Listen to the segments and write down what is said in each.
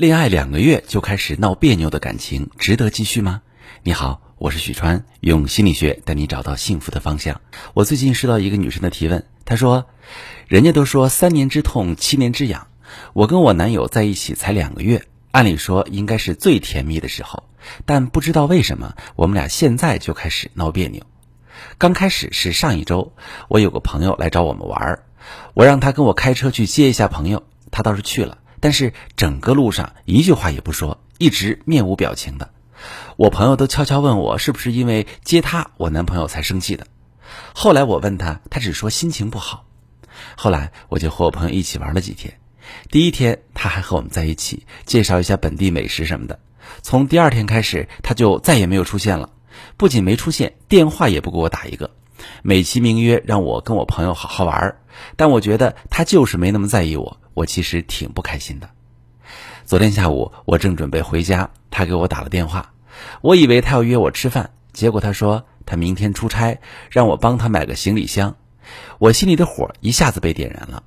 恋爱两个月就开始闹别扭的感情，值得继续吗？你好，我是许川，用心理学带你找到幸福的方向。我最近收到一个女生的提问，她说：“人家都说三年之痛，七年之痒。我跟我男友在一起才两个月，按理说应该是最甜蜜的时候，但不知道为什么，我们俩现在就开始闹别扭。刚开始是上一周，我有个朋友来找我们玩，我让他跟我开车去接一下朋友，他倒是去了。”但是整个路上一句话也不说，一直面无表情的。我朋友都悄悄问我是不是因为接他，我男朋友才生气的。后来我问他，他只说心情不好。后来我就和我朋友一起玩了几天。第一天他还和我们在一起介绍一下本地美食什么的。从第二天开始，他就再也没有出现了。不仅没出现，电话也不给我打一个，美其名曰让我跟我朋友好好玩。但我觉得他就是没那么在意我。我其实挺不开心的。昨天下午，我正准备回家，他给我打了电话。我以为他要约我吃饭，结果他说他明天出差，让我帮他买个行李箱。我心里的火一下子被点燃了。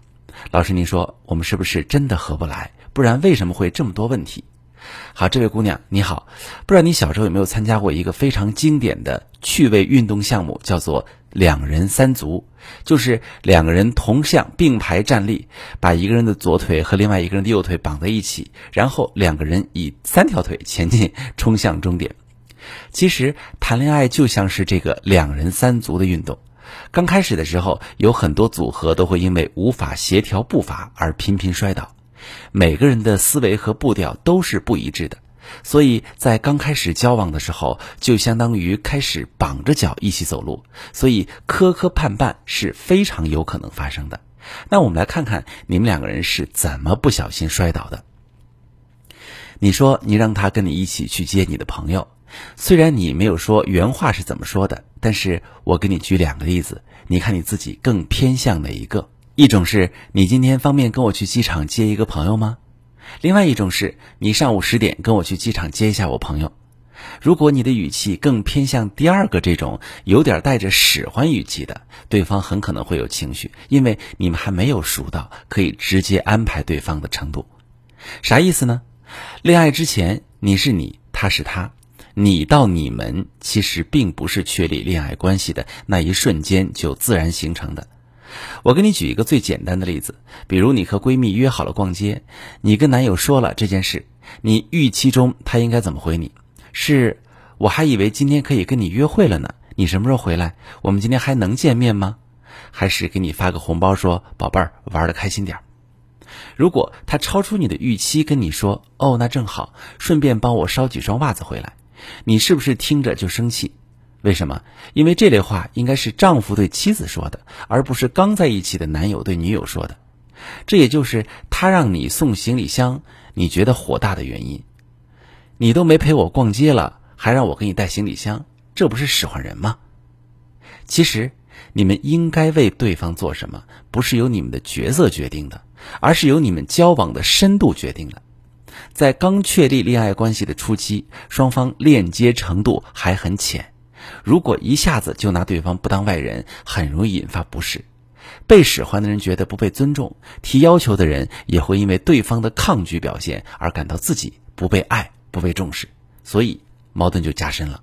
老师，您说我们是不是真的合不来？不然为什么会这么多问题？好，这位姑娘你好，不知道你小时候有没有参加过一个非常经典的趣味运动项目，叫做两人三足，就是两个人同向并排站立，把一个人的左腿和另外一个人的右腿绑在一起，然后两个人以三条腿前进，冲向终点。其实谈恋爱就像是这个两人三足的运动，刚开始的时候有很多组合都会因为无法协调步伐而频频摔倒。每个人的思维和步调都是不一致的，所以在刚开始交往的时候，就相当于开始绑着脚一起走路，所以磕磕绊绊是非常有可能发生的。那我们来看看你们两个人是怎么不小心摔倒的。你说你让他跟你一起去接你的朋友，虽然你没有说原话是怎么说的，但是我给你举两个例子，你看你自己更偏向哪一个？一种是你今天方便跟我去机场接一个朋友吗？另外一种是你上午十点跟我去机场接一下我朋友。如果你的语气更偏向第二个这种有点带着使唤语气的，对方很可能会有情绪，因为你们还没有熟到可以直接安排对方的程度。啥意思呢？恋爱之前你是你，他是他，你到你们其实并不是确立恋爱关系的那一瞬间就自然形成的。我给你举一个最简单的例子，比如你和闺蜜约好了逛街，你跟男友说了这件事，你预期中他应该怎么回你？是我还以为今天可以跟你约会了呢，你什么时候回来？我们今天还能见面吗？还是给你发个红包说宝贝儿玩的开心点儿？如果他超出你的预期跟你说哦，那正好，顺便帮我捎几双袜子回来，你是不是听着就生气？为什么？因为这类话应该是丈夫对妻子说的，而不是刚在一起的男友对女友说的。这也就是他让你送行李箱，你觉得火大的原因。你都没陪我逛街了，还让我给你带行李箱，这不是使唤人吗？其实，你们应该为对方做什么，不是由你们的角色决定的，而是由你们交往的深度决定的。在刚确立恋爱关系的初期，双方链接程度还很浅。如果一下子就拿对方不当外人，很容易引发不适。被使唤的人觉得不被尊重，提要求的人也会因为对方的抗拒表现而感到自己不被爱、不被重视，所以矛盾就加深了。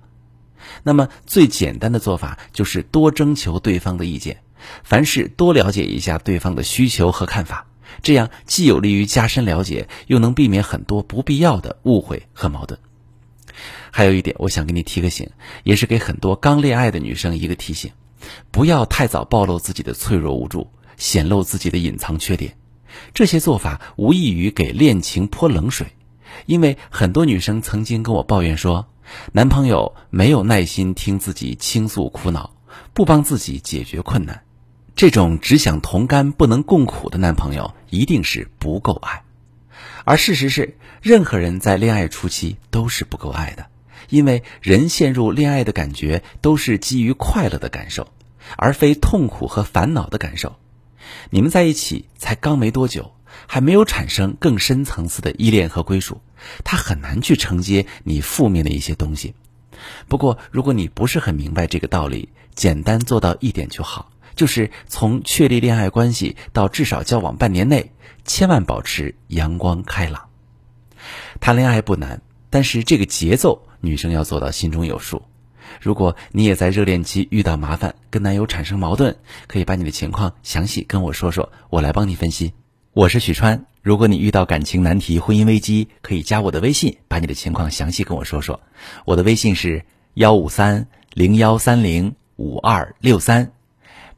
那么最简单的做法就是多征求对方的意见，凡事多了解一下对方的需求和看法，这样既有利于加深了解，又能避免很多不必要的误会和矛盾。还有一点，我想给你提个醒，也是给很多刚恋爱的女生一个提醒：不要太早暴露自己的脆弱无助，显露自己的隐藏缺点。这些做法无异于给恋情泼冷水。因为很多女生曾经跟我抱怨说，男朋友没有耐心听自己倾诉苦恼，不帮自己解决困难。这种只想同甘不能共苦的男朋友，一定是不够爱。而事实是，任何人在恋爱初期都是不够爱的，因为人陷入恋爱的感觉都是基于快乐的感受，而非痛苦和烦恼的感受。你们在一起才刚没多久，还没有产生更深层次的依恋和归属，他很难去承接你负面的一些东西。不过，如果你不是很明白这个道理，简单做到一点就好，就是从确立恋爱关系到至少交往半年内。千万保持阳光开朗。谈恋爱不难，但是这个节奏女生要做到心中有数。如果你也在热恋期遇到麻烦，跟男友产生矛盾，可以把你的情况详细跟我说说，我来帮你分析。我是许川，如果你遇到感情难题、婚姻危机，可以加我的微信，把你的情况详细跟我说说。我的微信是幺五三零幺三零五二六三，